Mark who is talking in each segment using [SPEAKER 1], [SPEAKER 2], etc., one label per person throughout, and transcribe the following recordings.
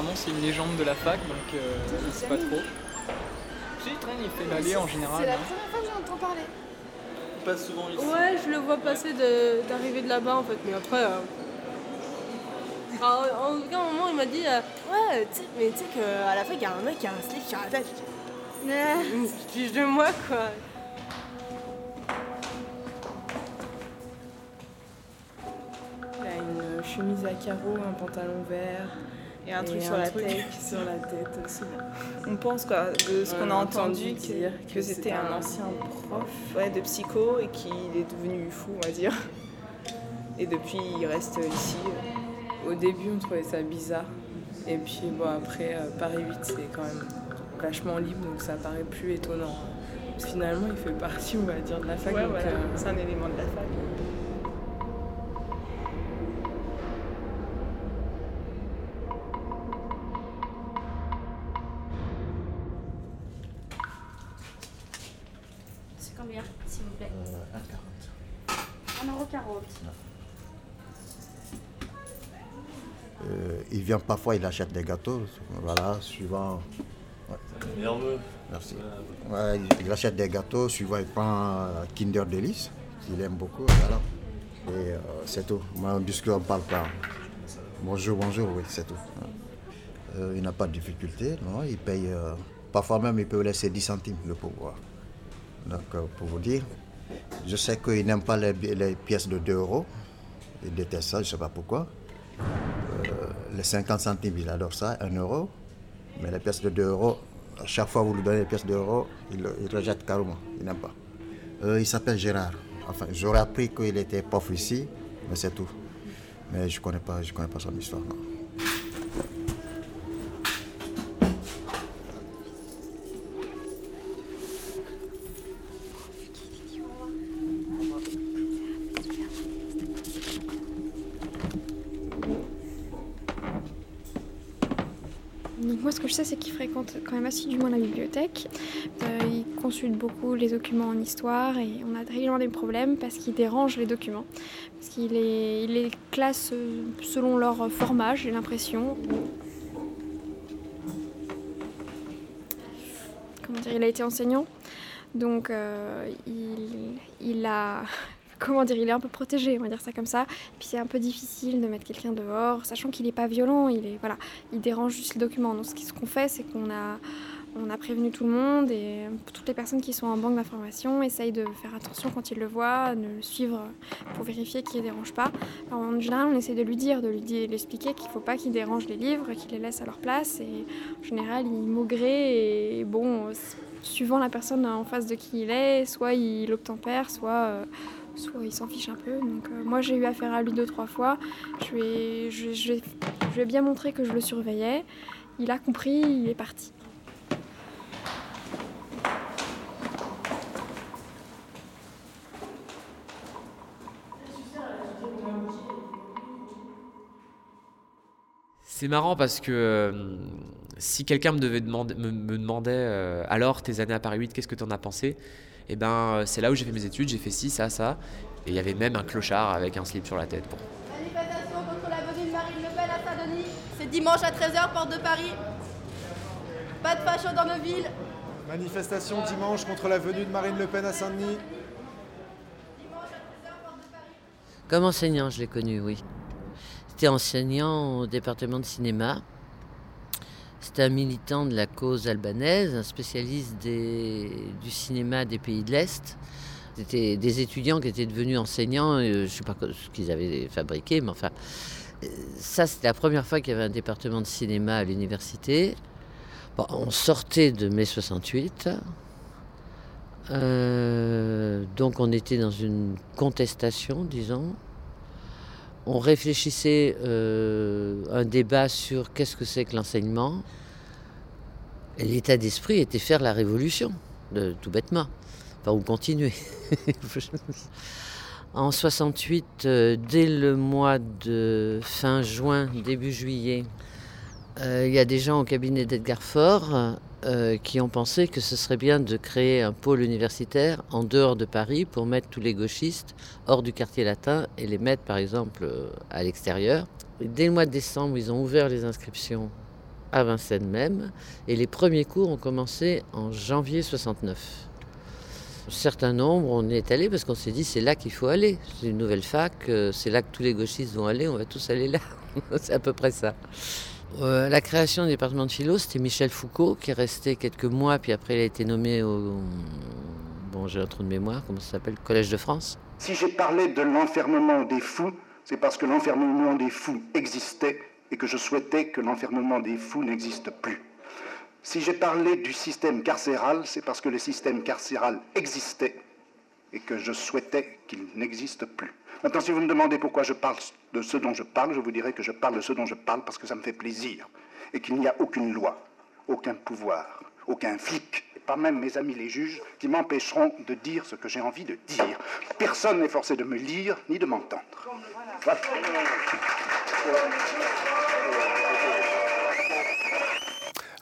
[SPEAKER 1] apparemment c'est une légende de la fac, donc euh, je sais pas trop. Si, train, il fait l'allée en général.
[SPEAKER 2] C'est la
[SPEAKER 1] hein.
[SPEAKER 2] première fois que j'entends parler.
[SPEAKER 1] Il passe souvent ici.
[SPEAKER 3] Ouais, je le vois passer d'arriver de, là-bas en fait, mais après. euh, alors, en aucun moment il m'a dit euh, Ouais, tu sais, mais tu sais qu'à la fin il y a un mec qui a un slip sur la tête. Se fiche de moi quoi.
[SPEAKER 4] Il a une chemise à carreaux, un pantalon vert.
[SPEAKER 2] Et un
[SPEAKER 4] et
[SPEAKER 2] truc sur la
[SPEAKER 4] truc
[SPEAKER 2] tête.
[SPEAKER 4] sur la tête aussi.
[SPEAKER 2] On pense quoi, de ce
[SPEAKER 4] On
[SPEAKER 2] qu'on a entendu que,
[SPEAKER 4] dire
[SPEAKER 2] que c'était un ancien prof ouais, de psycho et qu'il est devenu fou, on va dire. Et depuis, il reste ici.
[SPEAKER 4] Au début, on trouvait ça bizarre. Et puis bon, après, euh, Paris 8, c'est quand même vachement libre, donc ça paraît plus étonnant. Finalement, il fait partie, on va dire, de la fac.
[SPEAKER 2] Ouais,
[SPEAKER 4] donc,
[SPEAKER 2] voilà,
[SPEAKER 4] euh,
[SPEAKER 2] c'est un élément de la fac.
[SPEAKER 5] Parfois, il achète des gâteaux, voilà, suivant.
[SPEAKER 6] Nerveux.
[SPEAKER 5] Merci. Ouais, il- achète des gâteaux, suivant, il prend euh, Kinder Delice, qu'il aime beaucoup, voilà. Et euh, c'est tout. Moi, on discute, on parle pas. Bonjour, bonjour, oui, c'est tout. Euh, il n'a pas de difficulté, non, il paye. euh, parfois même, il peut laisser 10 centimes le pouvoir. Donc, pour vous dire, je sais qu'il n'aime pas les, les pièces de 2 euros. Il déteste ça, je ne sais pas pourquoi. Les 50 centimes, il adore ça, 1 euro. Mais les pièces de 2 euros, à chaque fois que vous lui donnez les pièces de euros, il, il rejette carrément. Il n'aime pas. Euh, il s'appelle Gérard. J'aurais appris qu'il était prof ici, mais c'est tout. Mais je ne connais, pas- connais pas son histoire. non.
[SPEAKER 7] Quand même assidûment la bibliothèque. Euh, il consulte beaucoup les documents en histoire et on a régulièrement des problèmes parce qu'il dérange les documents. Parce qu'il les, classe euh, selon leur format, j'ai l'impression. Comment dire, il a été enseignant. Donc euh, il a... Comment dire, il est un peu protégé, on va dire ça comme ça. Puis c'est un peu difficile de mettre quelqu'un dehors, sachant qu'il n'est pas violent, il est voilà, il dérange juste le document. Donc ce qu'on fait, c'est qu'on a, on a prévenu tout le monde et toutes les personnes qui sont en banque d'information essayent de faire attention quand ils le voient, de le suivre pour vérifier qu'il ne dérange pas. En général, on essaie de lui dire, de lui dire, expliquer qu'il ne faut pas qu'il dérange les livres, qu'il les laisse à leur place. Et en général, il maugré et bon, euh, suivant la personne en face de qui il est, soit il obtempère, soit euh, soit il s'en fiche un peu. Donc euh, moi j'ai eu affaire à lui deux trois fois. Je lui ai, bien montré que je le surveillais. Il a compris, il est parti.
[SPEAKER 8] C'est marrant parce que euh, si quelqu'un me, me, me demandait euh, alors tes années à Paris 8, qu'est-ce que tu en as pensé? Et ben euh, c'est là où j'ai fait mes études, j'ai fait ci, ça, ça. Et il y avait même un clochard avec un slip sur la tête. Bon.
[SPEAKER 9] Manifestation contre la venue de Marine Le Pen à Saint-Denis. C'est dimanche à 13h, porte de Paris. Pas de facho dans nos villes.
[SPEAKER 10] Manifestation dimanche contre la venue de Marine Le Pen à Saint-Denis.
[SPEAKER 11] Comme enseignant, je l'ai connu, oui. C'était enseignant au département de cinéma. C'était un militant de la cause albanaise, un spécialiste du cinéma des pays de l'Est. C'était des étudiants qui étaient devenus enseignants, euh, je ne sais pas ce qu'ils avaient fabriqué, mais enfin, euh, ça c'était la première fois qu'il y avait un département de cinéma à l'université. Bon, on sortait de mai 68. Euh, donc on était dans une contestation, disons. On réfléchissait euh, un débat sur qu'est-ce que c'est que l'enseignement. L'état d'esprit était faire la révolution, tout bêtement. Enfin, ou continuer. en 68, euh, dès le mois de fin juin, début juillet, euh, il y a des gens au cabinet d'Edgar Faure euh, qui ont pensé que ce serait bien de créer un pôle universitaire en dehors de Paris pour mettre tous les gauchistes hors du quartier latin et les mettre par exemple euh, à l'extérieur. Dès le mois de décembre, ils ont ouvert les inscriptions à Vincennes même, et les premiers cours ont commencé en janvier 69. Un certain nombre, on est allé parce qu'on s'est dit c'est là qu'il faut aller. C'est une nouvelle fac, euh, c'est là que tous les gauchistes vont aller, on va tous aller là. c'est à peu près ça. Euh, la création du département de philo, c'était Michel Foucault qui est resté quelques mois, puis après il a été nommé au. Bon, j'ai un trou de mémoire, comment ça s'appelle Collège de France.
[SPEAKER 12] Si j'ai parlé de l'enfermement des fous, c'est parce que l'enfermement des fous existait et que je souhaitais que l'enfermement des fous n'existe plus. Si j'ai parlé du système carcéral, c'est parce que le système carcéral existait et que je souhaitais qu'il n'existe plus. Maintenant, si vous me demandez pourquoi je parle de ce dont je parle, je vous dirai que je parle de ce dont je parle parce que ça me fait plaisir et qu'il n'y a aucune loi, aucun pouvoir, aucun flic, et pas même mes amis les juges, qui m'empêcheront de dire ce que j'ai envie de dire. Personne n'est forcé de me lire ni de m'entendre.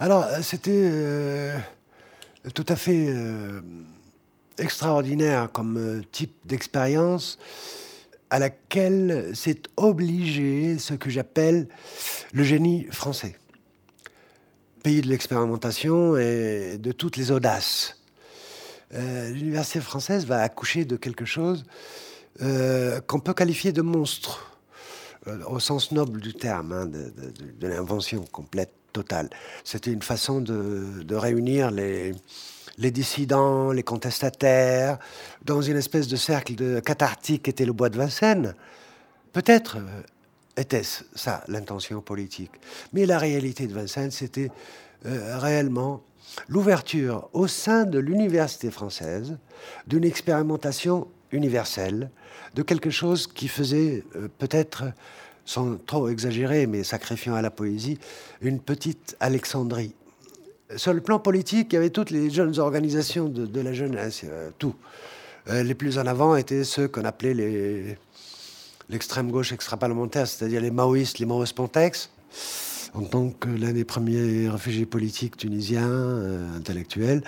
[SPEAKER 13] Alors, euh, c'était euh, tout à fait euh, extraordinaire comme type d'expérience à laquelle s'est obligé ce que j'appelle le génie français. Pays de l'expérimentation et de toutes les audaces. L'université française va accoucher de quelque chose qu'on peut qualifier de monstre, au sens noble du terme, hein, de l'invention complète totale. C'était une façon de, réunir les, les dissidents, les contestataires, dans une espèce de cercle de cathartique qui était le bois de Vincennes. Peut-être euh, était-ce ça l'intention politique. Mais la réalité de Vincennes, c'était euh, réellement l'ouverture au sein de l'université française d'une expérimentation universelle, de quelque chose qui faisait euh, peut-être sans trop exagérer, mais sacrifiant à la poésie, une petite Alexandrie. Sur le plan politique, il y avait toutes les jeunes organisations de, la jeunesse, euh, tout. Euh, les plus en avant étaient ceux qu'on appelait l'extrême gauche extra-parlementaire, c'est-à-dire les maoïstes, les maoïstes Pontex, en tant que l'un des premiers réfugiés politiques tunisiens, euh, intellectuels,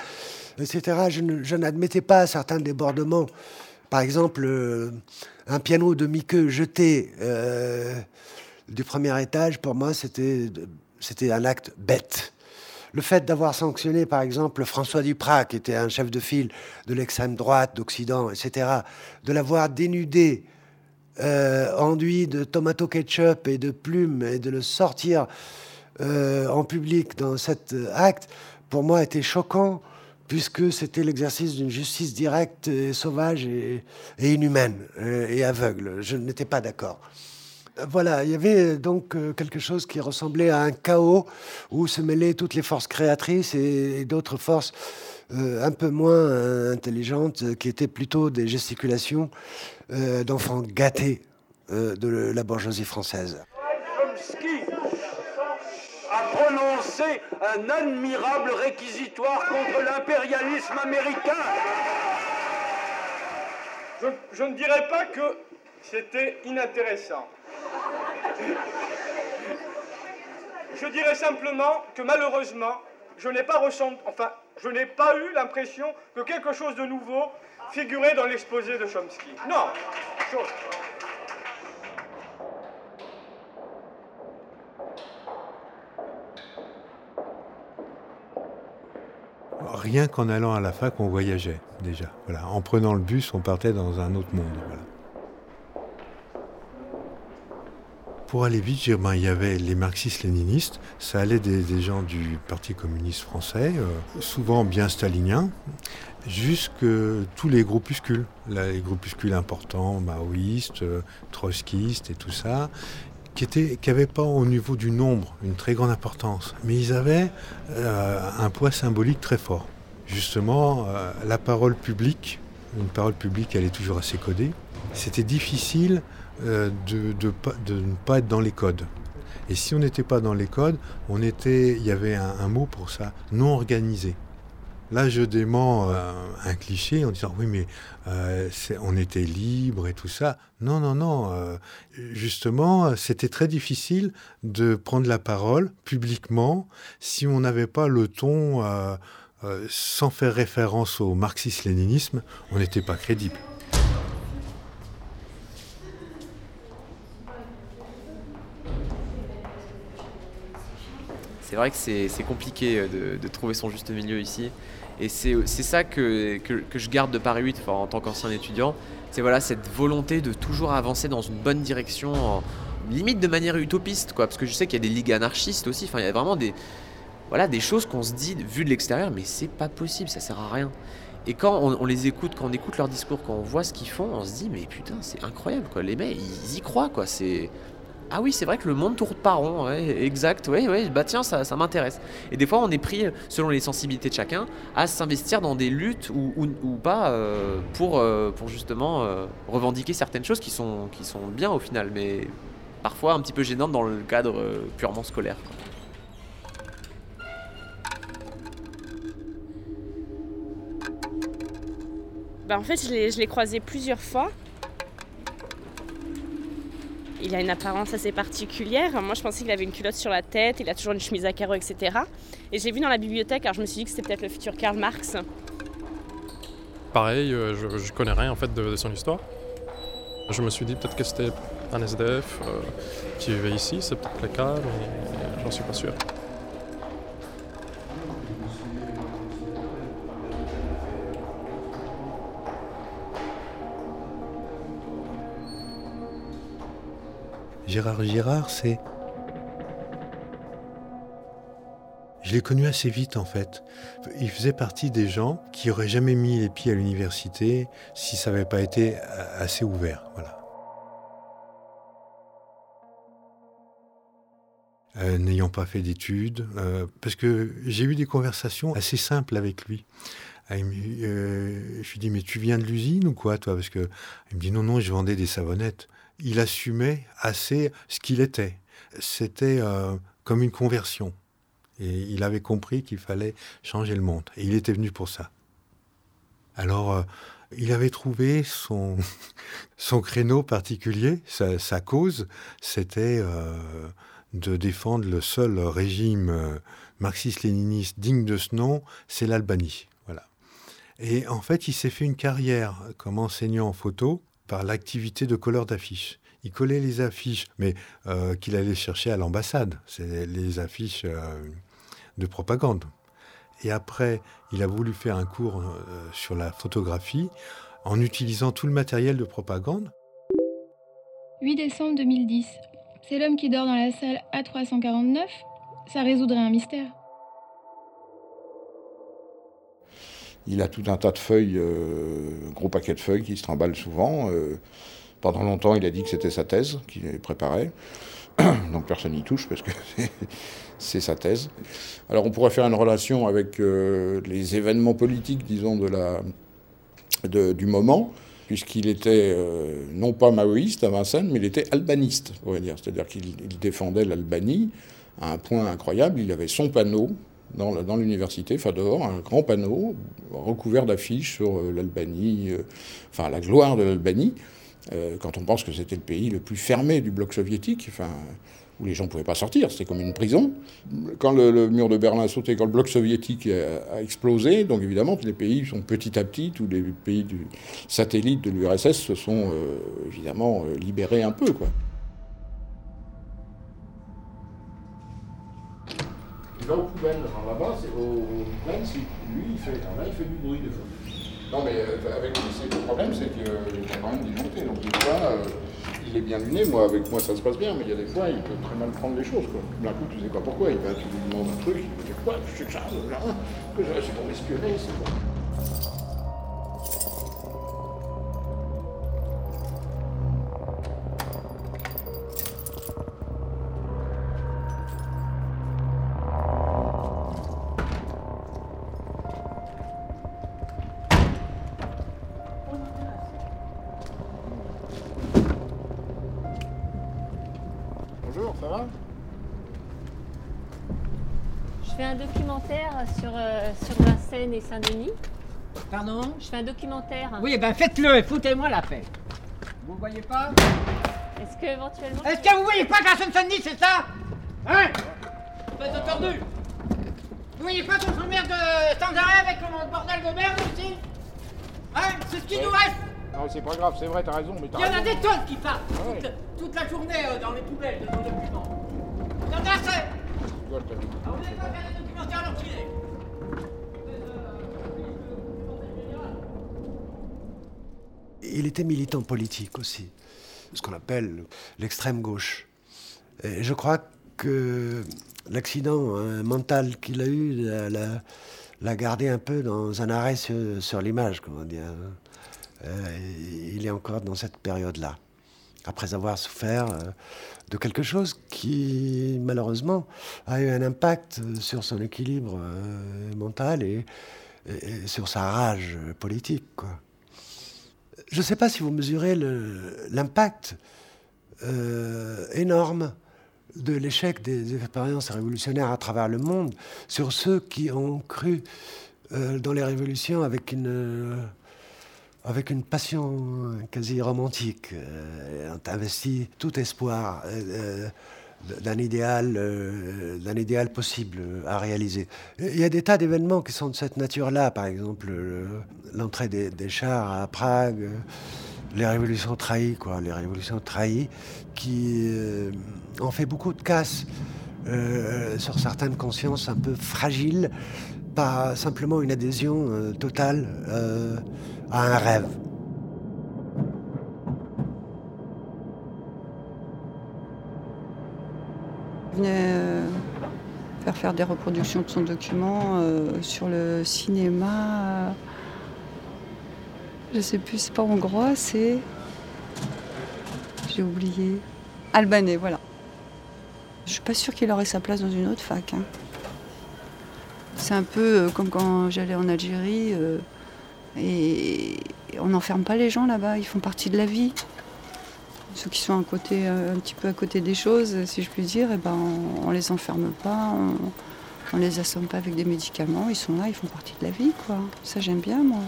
[SPEAKER 13] etc. Je, n'admettais pas certains débordements. Par exemple, un piano de Miqueux jeté du premier étage, pour moi, c'était un acte bête. Le fait d'avoir sanctionné, par exemple, François Duprat, qui était un chef de file de l'extrême droite, d'Occident, etc., de l'avoir dénudé, euh, enduit de tomato ketchup et de plumes, et de le sortir euh, en public dans cet acte, pour moi, était choquant puisque c'était l'exercice d'une justice directe et sauvage et, inhumaine euh, et aveugle. Je n'étais pas d'accord. Voilà, il y avait donc euh, quelque chose qui ressemblait à un chaos où se mêlaient toutes les forces créatrices et, d'autres forces euh, un peu moins intelligentes qui étaient plutôt des gesticulations d'enfants gâtés de la bourgeoisie française
[SPEAKER 14] prononcé un admirable réquisitoire contre l'impérialisme américain.
[SPEAKER 15] Je, ne dirais pas que c'était inintéressant. Je dirais simplement que malheureusement, je n'ai pas enfin, je n'ai pas eu l'impression que quelque chose de nouveau figurait dans l'exposé de Chomsky. Non.
[SPEAKER 16] rien qu'en allant à la fac, on voyageait déjà. Voilà. En prenant le bus, on partait dans un autre monde. Pour aller vite, ben, il y avait les marxistes-léninistes, ça allait des, gens du Parti communiste français, euh, souvent bien staliniens, jusque tous les groupuscules, les groupuscules importants, maoïstes, euh, trotskistes et tout ça, qui n'avaient pas au niveau du nombre une très grande importance, mais ils avaient euh, un poids symbolique très fort. Justement, euh, la parole publique, une parole publique, elle est toujours assez codée. C'était difficile euh, de, ne pas être dans les codes. Et si on n'était pas dans les codes, on était, il y avait un mot pour ça, non organisé. Là, je dément euh, un cliché en disant oui, mais euh, on était libre et tout ça. Non, non, non. Justement, c'était très difficile de prendre la parole publiquement si on n'avait pas le ton, sans faire référence au marxisme-léninisme, on n'était pas crédible.
[SPEAKER 8] C'est vrai que c'est compliqué euh, de, trouver son juste milieu ici. Et c'est ça que, que, je garde de Paris 8 enfin, en tant qu'ancien étudiant. C'est voilà, cette volonté de toujours avancer dans une bonne direction, limite de manière utopiste, quoi. Parce que je sais qu'il y a des ligues anarchistes aussi. Enfin, il y a vraiment des, voilà, des choses qu'on se dit, vu de l'extérieur, mais c'est pas possible, ça sert à rien. Et quand on, on les écoute, quand on écoute leur discours, quand on voit ce qu'ils font, on se dit, mais putain, c'est incroyable, quoi. Les mecs, ils y croient, quoi. C'est. Ah oui, c'est vrai que le monde tourne pas rond, ouais, exact, ouais, ouais, bah tiens, ça, ça m'intéresse. Et des fois, on est pris, selon les sensibilités de chacun, à s'investir dans des luttes ou, pas euh, pour, euh, pour justement euh, revendiquer certaines choses qui sont, qui sont bien au final, mais parfois un petit peu gênantes dans le cadre purement scolaire. quoi.
[SPEAKER 3] Bah, en fait, je l'ai croisé plusieurs fois. Il a une apparence assez particulière. Moi, je pensais qu'il avait une culotte sur la tête, il a toujours une chemise à carreaux, etc. Et je l'ai vu dans la bibliothèque, alors je me suis dit que c'était peut-être le futur Karl Marx.
[SPEAKER 17] Pareil, euh, je, connais rien en fait de, de son histoire. Je me suis dit peut-être que c'était un SDF euh, qui vivait ici, c'est peut-être le cas, mais j'en suis pas sûr.
[SPEAKER 16] Gérard Girard, c'est. Je l'ai connu assez vite en fait. Il faisait partie des gens qui auraient jamais mis les pieds à l'université si ça n'avait pas été assez ouvert. Voilà. Euh, N'ayant pas fait d'études, euh, parce que j'ai eu des conversations assez simples avec lui. Euh, je lui dis mais tu viens de l'usine ou quoi toi Parce que il me dit non non je vendais des savonnettes. Il assumait assez ce qu'il était. C'était euh, comme une conversion. Et il avait compris qu'il fallait changer le monde. Et il était venu pour ça. Alors, euh, il avait trouvé son, son créneau particulier, sa, cause, c'était euh, de défendre le seul régime marxiste-léniniste digne de ce nom, c'est l'Albanie. Voilà. Et en fait, il s'est fait une carrière comme enseignant en photo par l'activité de colleur d'affiches. Il collait les affiches, mais euh, qu'il allait chercher à l'ambassade. C'est les affiches euh, de propagande. Et après, il a voulu faire un cours euh, sur la photographie en utilisant tout le matériel de propagande.
[SPEAKER 18] 8 décembre 2010. C'est l'homme qui dort dans la salle A349. Ça résoudrait un mystère.
[SPEAKER 19] Il a tout un tas de feuilles, euh, gros paquet de feuilles qui se trimballent souvent. euh, pendant longtemps, il a dit que c'était sa thèse qu'il préparait. Donc personne n'y touche parce que c'est- sa thèse. Alors on pourrait faire une relation avec euh, les événements politiques, disons, de la, du moment, puisqu'il était non pas maoïste à Vincennes, mais il était albaniste, on pourrait dire. C'est-à-dire qu'il il défendait l'Albanie à un point incroyable. Il avait son panneau dans, l'université, Fador, un grand panneau recouvert d'affiches sur euh, l'Albanie, euh, enfin la gloire de l'Albanie, euh, quand on pense que c'était le pays le plus fermé du bloc soviétique, enfin, où les gens ne pouvaient pas sortir, c'était comme une prison. Quand le, mur de Berlin a sauté, quand le bloc soviétique a, explosé, donc évidemment, les pays sont petit à petit, tous les pays du satellite de l'URSS se sont évidemment libérés un peu. Quoi. Va poubelles, alors là-bas, c'est au, au c'est lui, il fait, alors là, il fait du bruit des fois. Non, mais euh, avec le problème, c'est qu'il y a quand même des montées. Donc, des fois, euh, il est bien luné. Moi, avec moi, ça se passe bien, mais il y a des fois, il peut très mal prendre les choses. D'un coup, tu sais pas pourquoi. Il va, tu lui demandes un truc, il te dit quoi? Je sais ça, que je- c'est pour m'espionner, c'est quoi Bonjour, ça va
[SPEAKER 20] Je fais un documentaire sur, euh, sur Vincennes et Saint-Denis.
[SPEAKER 21] Pardon
[SPEAKER 20] Je fais un documentaire.
[SPEAKER 21] Oui, ben faites-le et foutez-moi la paix. Vous voyez pas
[SPEAKER 20] Est-ce que éventuellement.
[SPEAKER 21] Est-ce que vous voyez pas qu'à Seine-Saint-Denis, c'est ça Hein Faites entendu Vous voyez pas qu'on s'emmerde de sans arrêt avec le bordel de merde aussi Hein C'est ce qui nous reste
[SPEAKER 19] Non, c'est pas grave, c'est vrai, t'as raison, mais t'as
[SPEAKER 21] Il y en a des tonnes qui partent
[SPEAKER 19] Ouais.
[SPEAKER 21] Toute, la journée euh, dans les poubelles de nos documents. Il y en assez
[SPEAKER 13] Il était militant politique aussi, ce qu'on appelle l'extrême gauche. Et je crois que l'accident hein, mental qu'il a eu l'a gardé un peu dans un arrêt sur, l'image, comment dire. Euh, il est encore dans cette période-là, après avoir souffert euh, de quelque chose qui, malheureusement, a eu un impact sur son équilibre euh, mental et, sur sa rage politique. Je ne sais pas si vous mesurez l'impact énorme de l'échec des expériences révolutionnaires à travers le monde sur ceux qui ont cru euh, dans les révolutions avec une, euh, avec une passion quasi romantique, euh, ont investi tout espoir d'un idéal, d'un idéal possible à réaliser. Il y a des tas d'événements qui sont de cette nature-là, par exemple l'entrée des, chars à Prague les révolutions trahies, quoi, les révolutions trahies qui euh, ont fait beaucoup de casse euh, sur certaines consciences un peu fragiles, pas simplement une adhésion euh, totale à un rêve.
[SPEAKER 22] Il venait faire faire des reproductions de son document sur le cinéma je sais plus, c'est pas hongrois, c'est. J'ai oublié. Albanais, voilà. Je suis pas sûre qu'il aurait sa place dans une autre fac. Hein. C'est un peu euh, comme quand j'allais en Algérie euh, et on n'enferme pas les gens là-bas, ils font partie de la vie. Ceux qui sont à côté, euh, un petit peu à côté des choses, si je puis dire, et eh ben on, on, les enferme pas, on, on les assomme pas avec des médicaments, ils sont là, ils font partie de la vie, quoi. Ça j'aime bien moi.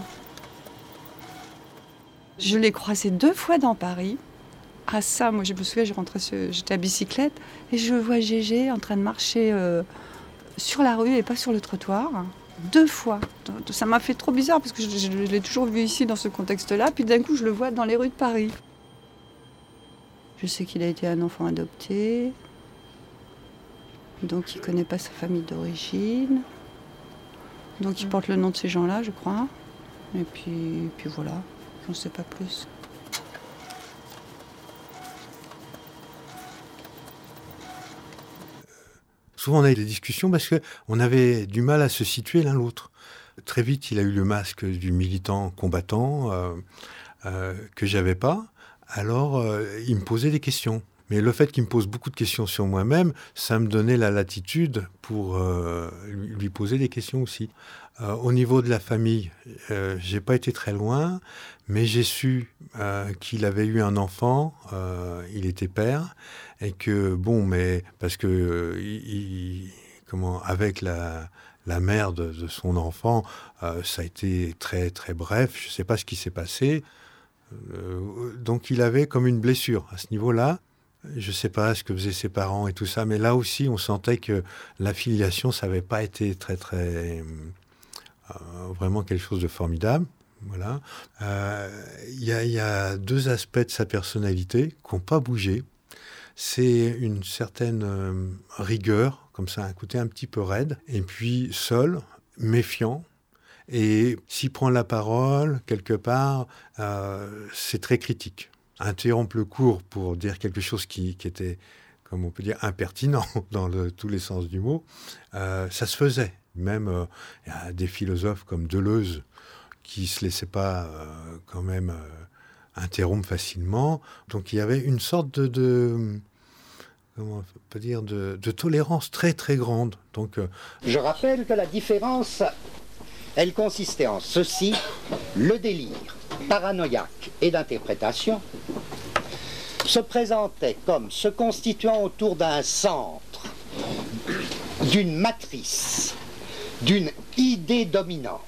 [SPEAKER 22] Je l'ai croisé deux fois dans Paris. À ça, moi je me souviens, j'étais à bicyclette et je vois Gégé en train de marcher euh, sur la rue et pas sur le trottoir. Deux fois. Ça m'a fait trop bizarre parce que je, l'ai toujours vu ici dans ce contexte-là. Puis d'un coup, je le vois dans les rues de Paris. Je sais qu'il a été un enfant adopté. Donc il ne connaît pas sa famille d'origine. Donc il porte le nom de ces gens-là, je crois. Et puis, puis voilà. J'en sais pas plus.
[SPEAKER 16] Souvent, on a eu des discussions parce qu'on avait du mal à se situer l'un l'autre. Très vite, il a eu le masque du militant combattant euh, euh, que j'avais pas. Alors, euh, il me posait des questions. Mais le fait qu'il me pose beaucoup de questions sur moi-même, ça me donnait la latitude pour lui poser des questions aussi. Au niveau de la famille, j'ai pas été très loin, mais j'ai su euh, qu'il avait eu un enfant, il était père, et que bon, mais parce que comment, avec la, la mère de, de son enfant, ça a été très très bref. Je sais pas ce qui s'est passé. donc il avait comme une blessure à ce niveau-là. Je ne sais pas ce que faisaient ses parents et tout ça, mais là aussi, on sentait que la filiation, ça n'avait pas été très, très, euh, vraiment quelque chose de formidable. Voilà. Euh, il y, a deux aspects de sa personnalité qui n'ont pas bougé. C'est une certaine euh, rigueur, comme ça, un côté un petit peu raide, et puis seul, méfiant. Et s'il prend la parole, quelque part, euh, c'est très critique. Interrompre le cours pour dire quelque chose qui, était, comme on peut dire, impertinent dans tous les sens du mot, ça se faisait. Même des philosophes comme Deleuze qui se laissaient pas euh, quand même euh, interrompre facilement. Donc il y avait une sorte de, comment on peut dire de, de, tolérance très très grande. Donc euh,
[SPEAKER 23] je rappelle que la différence, elle consistait en ceci le délire paranoïaque et d'interprétation se présentait comme se constituant autour d'un centre, d'une matrice d'une idée dominante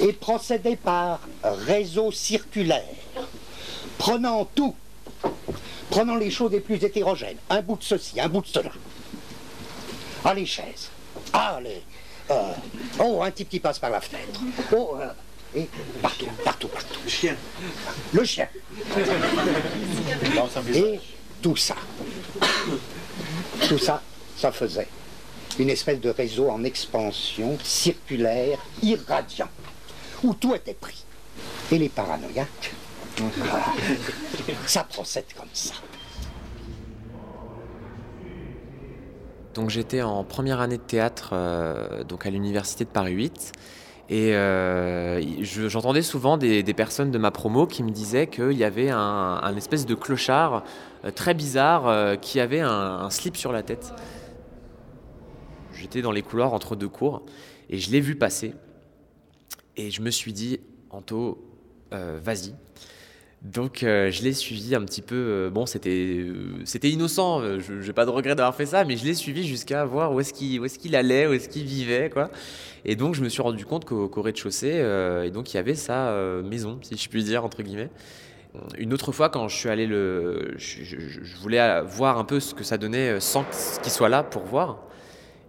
[SPEAKER 23] et procéder par réseau circulaire, prenant tout, prenant les choses les plus hétérogènes, un bout de ceci, un bout de cela. Ah, les chaises. Ah, les. Euh, oh, un type qui passe par la fenêtre. Oh, euh, et partout, partout, partout. Le chien. Le chien. Et tout ça. Tout ça, ça faisait une espèce de réseau en expansion, circulaire, irradiant, où tout était pris. Et les paranoïaques, ça procède comme ça.
[SPEAKER 8] Donc j'étais en première année de théâtre euh, donc à l'université de Paris 8 et euh, je- j'entendais souvent des, personnes de ma promo qui me disaient qu'il y avait un, espèce de clochard euh, très bizarre qui avait un slip sur la tête. J'étais dans les couloirs entre deux cours et je l'ai vu passer et je me suis dit Anto, euh, vas-y. Donc euh, je l'ai suivi un petit peu. euh, bon, c'était c'était innocent. Je n'ai pas de regret d'avoir fait ça, mais je l'ai suivi jusqu'à voir où est-ce qu'il est-ce qu'il allait, où est-ce qu'il vivait, quoi. Et donc je me suis rendu compte qu'au rez-de-chaussée, et donc il y avait sa maison, si je puis dire entre guillemets. Une autre fois, quand je suis allé le, je, voulais voir un peu ce que ça donnait sans qu'il soit là pour voir.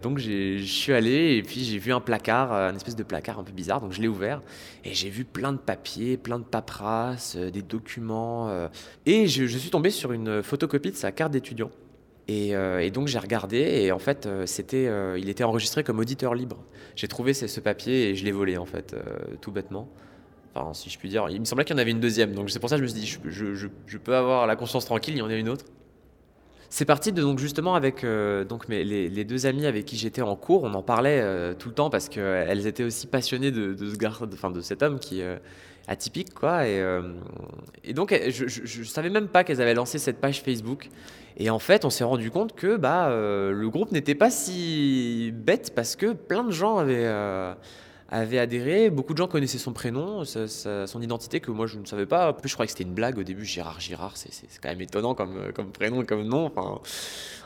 [SPEAKER 8] Donc je suis allé et puis j'ai vu un placard, euh, un espèce de placard un peu bizarre, donc je l'ai ouvert et j'ai vu plein de papiers, plein de paperasses, euh, des documents euh, et je, suis tombé sur une photocopie de sa carte d'étudiant. Et, donc j'ai regardé et en fait c'était, il était enregistré comme auditeur libre. J'ai trouvé ce, papier et je l'ai volé en fait, tout bêtement. Enfin si je puis dire, il me semblait qu'il y en avait une deuxième, donc c'est pour ça que je me suis dit je- je peux avoir la conscience tranquille, il y en a une autre. C'est parti donc justement avec euh, donc les, deux amies avec qui j'étais en cours, on en parlait euh, tout le temps parce qu'elles étaient aussi passionnées de, ce de- cet homme qui euh, atypique quoi. Et, euh, et donc euh, je, je savais même pas qu'elles avaient lancé cette page Facebook. Et en fait on s'est rendu compte que bah euh, le groupe n'était pas si bête parce que plein de gens avaient avaient adhéré, beaucoup de gens connaissaient son prénom, sa- sa- son identité que moi je ne savais pas. En plus, je croyais que c'était une blague au début. Gérard Girard, c'est c'est- c'est quand même étonnant comme, euh, comme prénom et comme nom. Enfin,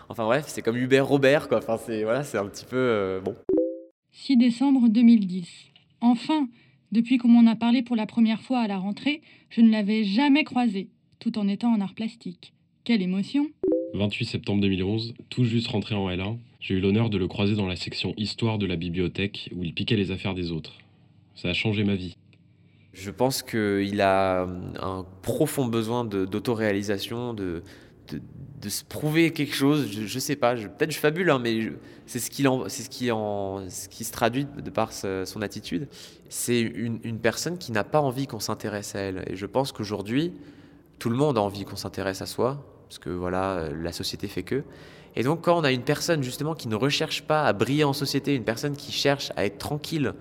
[SPEAKER 8] enfin bref, c'est comme Hubert Robert, quoi. Enfin, c'est voilà, c'est un petit peu euh, bon.
[SPEAKER 24] 6 décembre 2010. Enfin, depuis qu'on m'en a parlé pour la première fois à la rentrée, je ne l'avais jamais croisé, tout en étant en art plastique. Quelle émotion
[SPEAKER 25] 28 septembre 2011, tout juste rentré en L1, j'ai eu l'honneur de le croiser dans la section Histoire de la bibliothèque où il piquait les affaires des autres. Ça a changé ma vie.
[SPEAKER 8] Je pense qu'il a un profond besoin d'autoréalisation, de, de, se prouver quelque chose. Je, je sais pas, peut-être je fabule, hein, mais c'est ce, c'est ce, qui ce qui se traduit de par son attitude. C'est une, une personne qui n'a pas envie qu'on s'intéresse à elle. Et je pense qu'aujourd'hui, tout le monde a envie qu'on s'intéresse à soi, parce que voilà, euh, la société fait que. Et donc quand on a une personne justement qui ne recherche pas à briller en société, une personne qui cherche à être tranquille,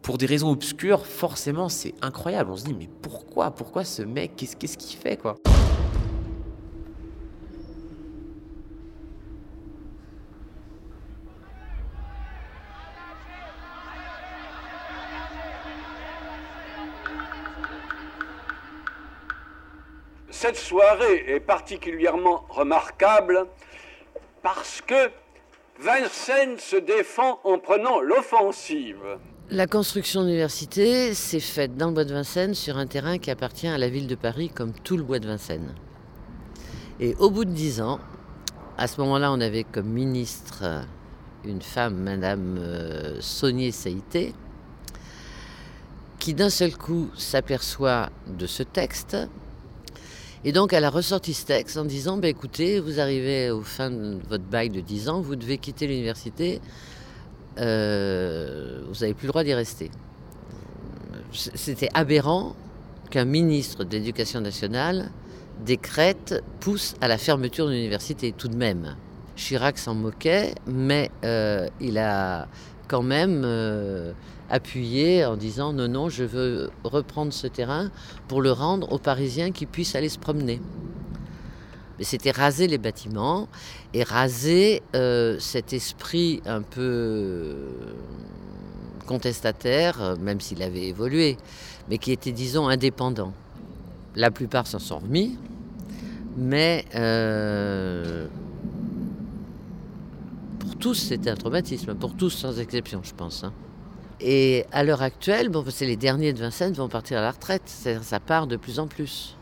[SPEAKER 8] pour des raisons obscures, forcément, c'est incroyable. On se dit, mais pourquoi? Pourquoi ce mec? Qu'est-ce qu'il fait, quoi?
[SPEAKER 14] Cette soirée est particulièrement remarquable parce que Vincennes se défend en prenant l'offensive.
[SPEAKER 11] La construction de l'université s'est faite dans le bois de Vincennes sur un terrain qui appartient à la ville de Paris comme tout le bois de Vincennes. Et au bout de dix ans, à ce moment-là, on avait comme ministre une femme, Madame euh, Saunier Saïté, qui d'un seul coup s'aperçoit de ce texte. Et donc elle a ressorti ce texte en disant, bah, écoutez, vous arrivez au fin de votre bail de 10 ans, vous devez quitter l'université, euh, vous n'avez plus le droit d'y rester. C'était aberrant qu'un ministre de l'Éducation nationale décrète, pousse à la fermeture de l'université, tout de même. Chirac s'en moquait, mais euh, il a quand même euh, appuyé en disant non, non, je veux reprendre ce terrain pour le rendre aux Parisiens qui puissent aller se promener. Mais c'était raser les bâtiments et raser euh, cet esprit un peu contestataire, même s'il avait évolué, mais qui était, disons, indépendant. La plupart s'en sont remis, mais euh, tous, c'était un traumatisme, pour tous sans exception, je pense. hein. Et à l'heure actuelle, bon, c'est les derniers de Vincennes vont partir à la retraite, ça part de plus en plus.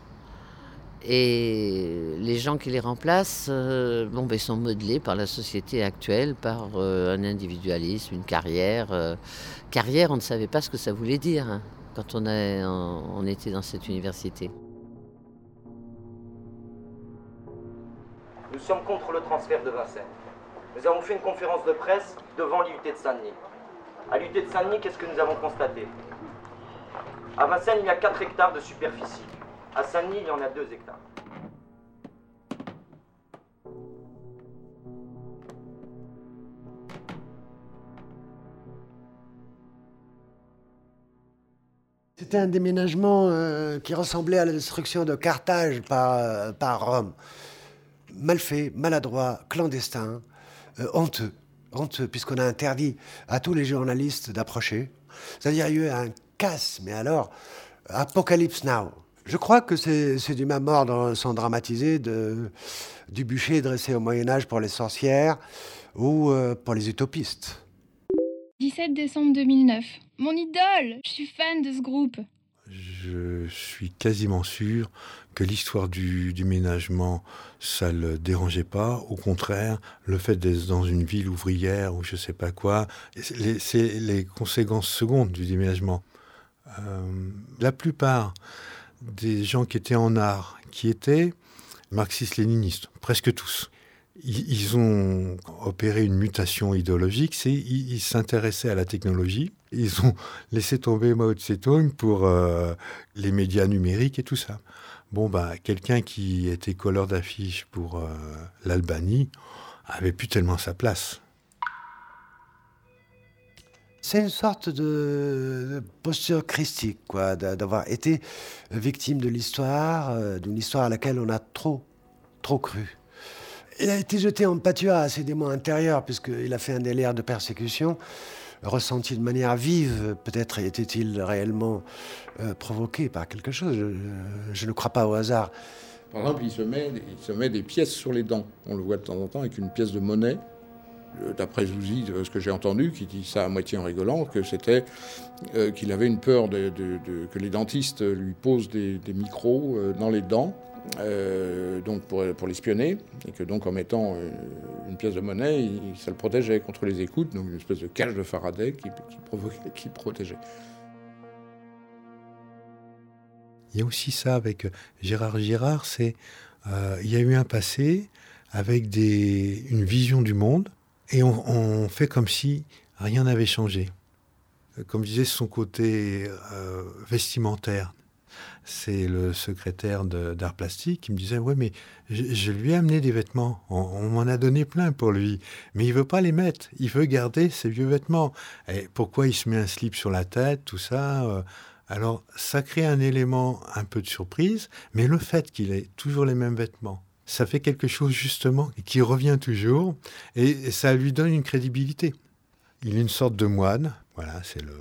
[SPEAKER 11] Et les gens qui les remplacent euh, bon, ben, sont modelés par la société actuelle, par euh, un individualisme, une carrière. euh. carrière, on ne savait pas ce que ça voulait dire hein, quand on- on était dans cette université.
[SPEAKER 26] Nous sommes contre le transfert de Vincennes.
[SPEAKER 27] Nous avons fait une conférence de presse devant l'UT de Saint-Denis. À l'UT de Saint-Denis, qu'est-ce que nous avons constaté? À Vincennes, il y a 4 hectares de superficie. À Saint-Denis, il y en a 2 hectares.
[SPEAKER 13] C'était un déménagement euh, qui ressemblait à la destruction de Carthage par, euh, par Rome. Mal fait, maladroit, clandestin, euh, honteux. Honteux, puisqu'on a interdit à tous les journalistes d'approcher. C'est-à-dire, il y a eu un casse, mais alors, Apocalypse Now. Je crois que c'est du même ordre, sans dramatiser, de, du bûcher dressé au Moyen-Âge pour les sorcières ou euh, pour les utopistes.
[SPEAKER 18] 17 décembre 2009. Mon idole Je suis fan de ce groupe.
[SPEAKER 16] Je suis quasiment sûr que l'histoire du, du ménagement, ça le dérangeait pas. Au contraire, le fait d'être dans une ville ouvrière ou je sais pas quoi, c'est les- conséquences secondes du déménagement. Euh, la plupart des gens qui étaient en art, qui étaient marxistes-léninistes, presque tous. Ils, ils ont opéré une mutation idéologique, ils s'intéressaient à la technologie, ils ont laissé tomber Mao Tse-tung pour euh, les médias numériques et tout ça. Bon, bah, quelqu'un qui était colleur d'affiches pour euh, l'Albanie avait plus tellement sa place.
[SPEAKER 13] C'est une sorte de, posture christique, quoi, d'a- d'avoir été victime de l'histoire, euh, d'une histoire à laquelle on a trop, trop cru. Il a été jeté en pâture à ses démons intérieurs, puisqu'il a fait un délire de persécution, ressenti de manière vive. Peut-être était-il réellement euh, provoqué par quelque chose. Je, je ne crois pas au hasard.
[SPEAKER 19] Par exemple, il se, met, il se met des pièces sur les dents. On le voit de temps en temps avec une pièce de monnaie. Euh, D'après Zouzi, ce que j'ai entendu, qui dit ça à moitié en rigolant, que c'était euh, qu'il avait une peur que les dentistes lui posent des, micros dans les dents, euh, donc pour, pour l'espionner, et que donc en mettant euh, une pièce de monnaie, ça le protégeait contre les écoutes, donc une espèce de cage de Faraday qui, qui, protégeait.
[SPEAKER 16] Il y a aussi ça avec euh, Gérard Girard, c'est euh, il y a eu un passé avec des, une vision du monde et on, fait comme si rien n'avait changé. Comme je disais, son côté vestimentaire. C'est le secrétaire d'art plastique qui me disait Ouais, mais je, lui ai amené des vêtements. On, on m'en a donné plein pour lui. Mais il veut pas les mettre. Il veut garder ses vieux vêtements. Et pourquoi il se met un slip sur la tête, tout ça euh, alors, ça crée un élément un peu de surprise, mais le fait qu'il ait toujours les mêmes vêtements, ça fait quelque chose justement qui revient toujours, et ça lui donne une crédibilité. Il est une sorte de moine, voilà, c'est le,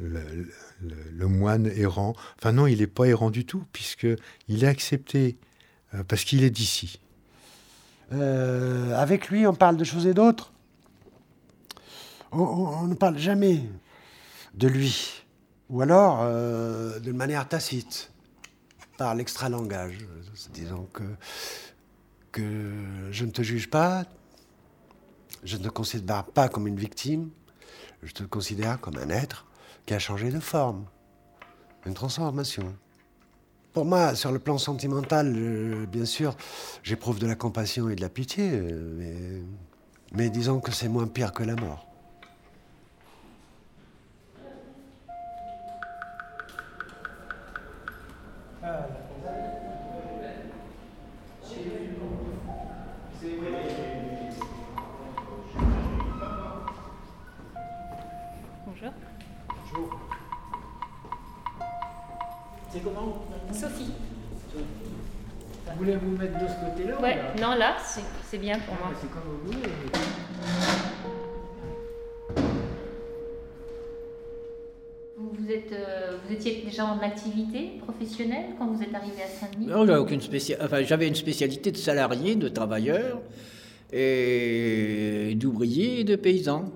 [SPEAKER 16] le, moine errant. Enfin non, il n'est pas errant du tout, puisqu'il est accepté, euh, parce qu'il est d'ici.
[SPEAKER 13] Euh, avec lui, on parle de choses et d'autres. On, ne parle jamais de lui. Ou alors euh, d'une manière tacite, par l'extra-langage. Disons que, que je ne te juge pas, je ne te considère pas comme une victime, je te considère comme un être qui a changé de forme, une transformation. Pour moi, sur le plan sentimental, euh, bien sûr, j'éprouve de la compassion et de la pitié, euh, mais, mais disons que c'est moins pire que la mort.
[SPEAKER 20] Bonjour.
[SPEAKER 21] Bonjour. C'est comment
[SPEAKER 20] Sophie.
[SPEAKER 21] Vous voulez vous mettre de ce côté-là ou
[SPEAKER 20] Ouais,
[SPEAKER 21] là
[SPEAKER 20] non, là, c'est c'est bien pour moi.
[SPEAKER 21] Ah, C'est comme vous voulez.
[SPEAKER 20] Vous, vous êtes, euh, vous étiez déjà en activité professionnelle quand vous êtes arrivé à Saint-Denis?
[SPEAKER 21] Non, j'avais aucune spécialité. Enfin, j'avais une spécialité de salarié, de travailleur, et d'ouvrier et de paysan.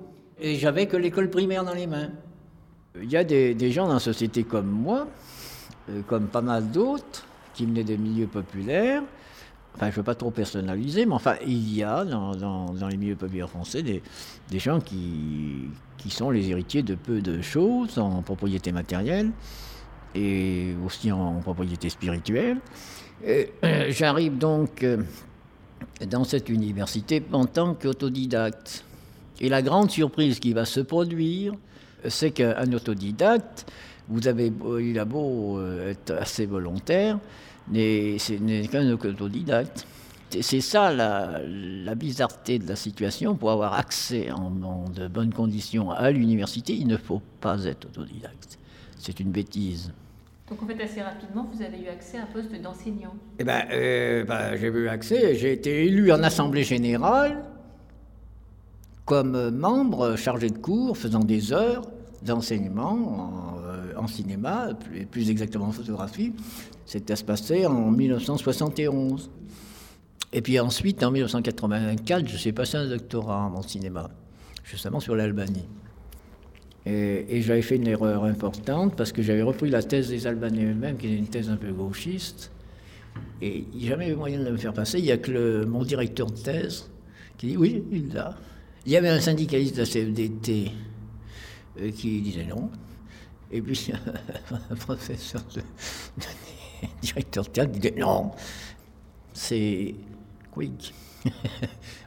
[SPEAKER 21] Et j'avais que l'école primaire dans les mains. Il y a des, gens dans la société comme moi, euh, comme pas mal d'autres, qui venaient des milieux populaires. Enfin, je ne veux pas trop personnaliser, mais enfin, il y a dans, les milieux populaires français des, gens qui, sont les héritiers de peu de choses en propriété matérielle et aussi en, propriété spirituelle. Euh, J'arrive donc euh, dans cette université en tant qu'autodidacte. Et la grande surprise qui va se produire, c'est qu'un autodidacte, vous avez, il a beau euh, être assez volontaire, mais ce n'est qu'un autodidacte. C'est ça la, la, bizarreté de la situation. Pour avoir accès en, en de bonnes conditions à l'université, il ne faut pas être autodidacte. C'est une bêtise.
[SPEAKER 20] Donc en fait, assez rapidement, vous avez eu accès à un poste d'enseignant.
[SPEAKER 21] Eh ben, euh, ben, j'ai eu accès, j'ai été élu en assemblée générale comme membre chargé de cours, faisant des heures d'enseignement en, euh, cinéma, plus, plus, exactement en photographie. C'était à se passer en 1971. Et puis ensuite, en 1984, je suis passé un doctorat en cinéma, justement sur l'Albanie. Et, et j'avais fait une erreur importante parce que j'avais repris la thèse des Albanais eux-mêmes, qui était une thèse un peu gauchiste. Et il n'y a jamais eu moyen de me faire passer. Il n'y a que mon directeur de thèse qui dit oui, il l'a. Il y avait un syndicaliste de la CFDT euh, qui disait non. Et puis un professeur de, de directeur de thèse qui disait non. C'est quick. Vous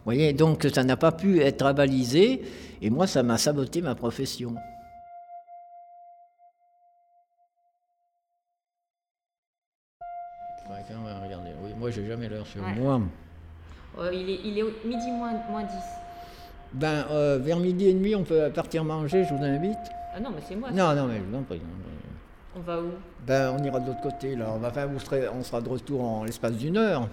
[SPEAKER 21] voyez, donc ça n'a pas pu être avalisé, et moi ça m'a saboté ma profession. Ouais, quand même, regardez, oui, moi j'ai jamais l'heure sur
[SPEAKER 20] Ouais.
[SPEAKER 21] moi.
[SPEAKER 20] Euh, il, est, il est au- midi moins, moins 10.
[SPEAKER 21] Ben, euh, vers midi et demi, on peut partir manger, je vous invite.
[SPEAKER 20] Ah non, mais c'est moi.
[SPEAKER 21] Non, non, mais je vous en prie.
[SPEAKER 20] On va où?
[SPEAKER 21] Ben, on ira de l'autre côté, là. On, va, serez- on sera de retour en l'espace d'une heure.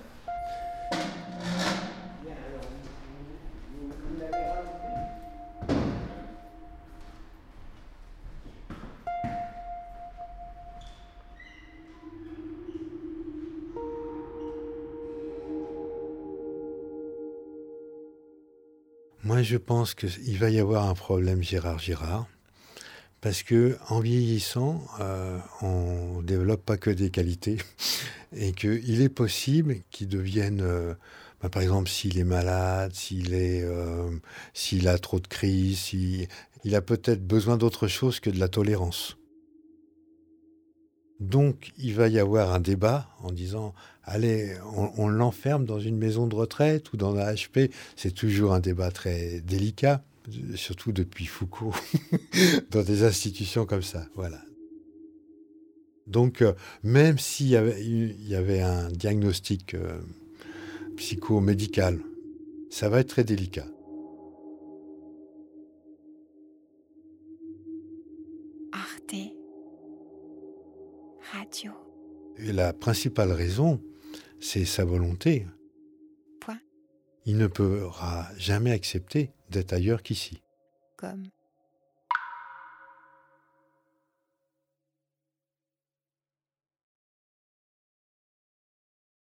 [SPEAKER 16] Je pense qu'il va y avoir un problème Gérard Girard, parce que en vieillissant, euh, on développe pas que des qualités, et qu'il est possible qu'il devienne, euh, bah, par exemple, s'il est malade, s'il est, euh, s'il a trop de crises, s'il- il a peut-être besoin d'autre chose que de la tolérance. Donc, il va y avoir un débat en disant, allez, on, on l'enferme dans une maison de retraite ou dans un HP. C'est toujours un débat très délicat, surtout depuis Foucault, dans des institutions comme ça. Voilà. Donc, euh, même s'il y avait, il y avait un diagnostic euh, psychomédical, ça va être très délicat.
[SPEAKER 28] Arte Radio.
[SPEAKER 16] Et la principale raison, c'est sa volonté.
[SPEAKER 28] Point.
[SPEAKER 16] Il ne pourra jamais accepter d'être ailleurs qu'ici.
[SPEAKER 28] Comme